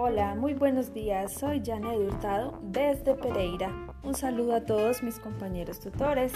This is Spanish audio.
Hola, muy buenos días. Soy Janet Hurtado desde Pereira. Un saludo a todos mis compañeros tutores.